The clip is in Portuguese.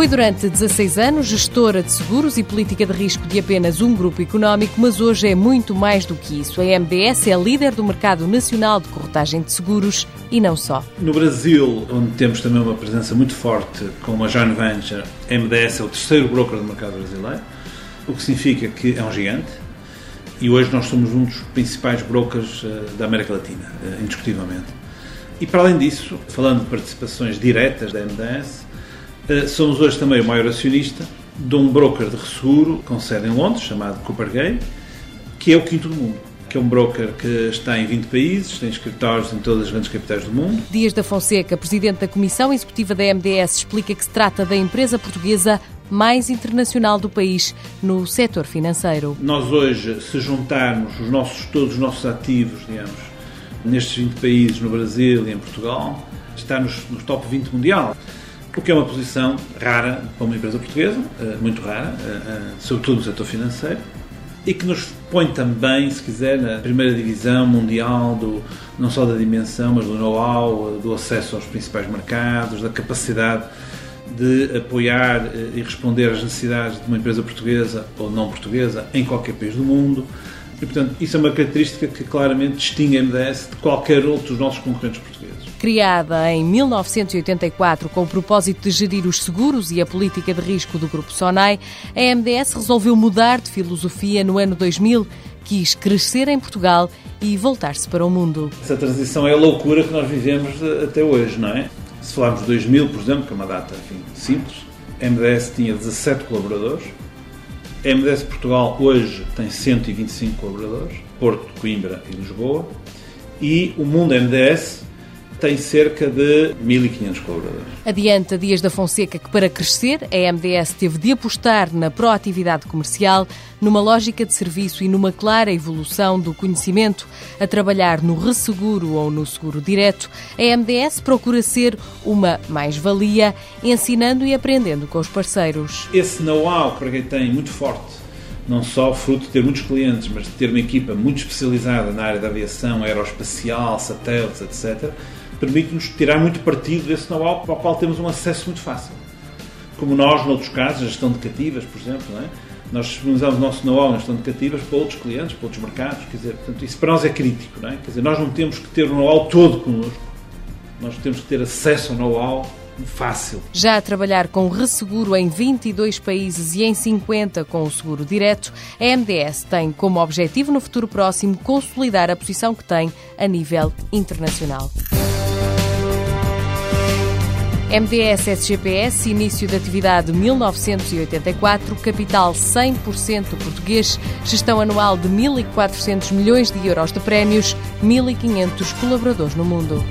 Foi durante 16 anos gestora de seguros e política de risco de apenas um grupo económico, mas hoje é muito mais do que isso. A MDS é líder do mercado nacional de corretagem de seguros e não só. No Brasil, onde temos também uma presença muito forte com a joint venture, a MDS é o terceiro broker do mercado brasileiro, o que significa que é um gigante. E hoje nós somos um dos principais brokers eh, da América Latina, eh, indiscutivelmente. E para além disso, falando de participações diretas da MDS, somos hoje também o maior acionista de um broker de resseguro com sede em Londres, chamado Cooper Gay, que é o quinto do mundo que é um broker que está em 20 países, tem escritórios em todas as grandes capitais do mundo. Dias da Fonseca, presidente da Comissão Executiva da MDS, explica que se trata da empresa portuguesa mais internacional do país no setor financeiro. Nós hoje, se juntarmos os nossos, todos os nossos ativos, digamos, nestes 20 países, no Brasil e em Portugal, está nos, no top 20 mundial. O que é uma posição rara para uma empresa portuguesa, eh, muito rara, eh, eh, sobretudo no setor financeiro e que nos põe também, se quiser, na primeira divisão mundial, do, não só da dimensão, mas do know-how, do acesso aos principais mercados, da capacidade de apoiar e responder às necessidades de uma empresa portuguesa ou não portuguesa em qualquer país do mundo. E, portanto, isso é uma característica que claramente distingue a MDS de qualquer outro dos nossos concorrentes portugueses. Criada em 1984 com o propósito de gerir os seguros e a política de risco do Grupo Sonai, a MDS resolveu mudar de filosofia no ano 2000 quis crescer em Portugal e voltar-se para o mundo. Essa transição é a loucura que nós vivemos até hoje, não é? Se falarmos de 2000, por exemplo, que é uma data enfim, simples, a MDS tinha 17 colaboradores, a MDS Portugal hoje tem 125 colaboradores, Porto, Coimbra e Lisboa, e o mundo MDS tem cerca de 1.500 colaboradores. Adianta Dias da Fonseca que para crescer a MDS teve de apostar na proatividade comercial, numa lógica de serviço e numa clara evolução do conhecimento. A trabalhar no resseguro ou no seguro direto, a MDS procura ser uma mais-valia, ensinando e aprendendo com os parceiros. Esse know-how que quem tem muito forte não só fruto de ter muitos clientes, mas de ter uma equipa muito especializada na área da aviação, aeroespacial, satélites, etc., permite-nos tirar muito partido desse know-how para o qual temos um acesso muito fácil. Como nós, noutros casos, a gestão de cativas, por exemplo, é? nós disponibilizamos o nosso know-how na gestão de cativas para outros clientes, para outros mercados, quer dizer, portanto, isso para nós é crítico, não é? Quer dizer, nós não temos que ter o know-how todo connosco, nós temos que ter acesso ao know-how fácil. Já a trabalhar com resseguro em 22 países e em 50 com o seguro direto, a MDS tem como objetivo no futuro próximo consolidar a posição que tem a nível internacional. MDS SGPS, início de atividade 1984, capital 100% português, gestão anual de 1.400 milhões de euros de prémios, 1.500 colaboradores no mundo.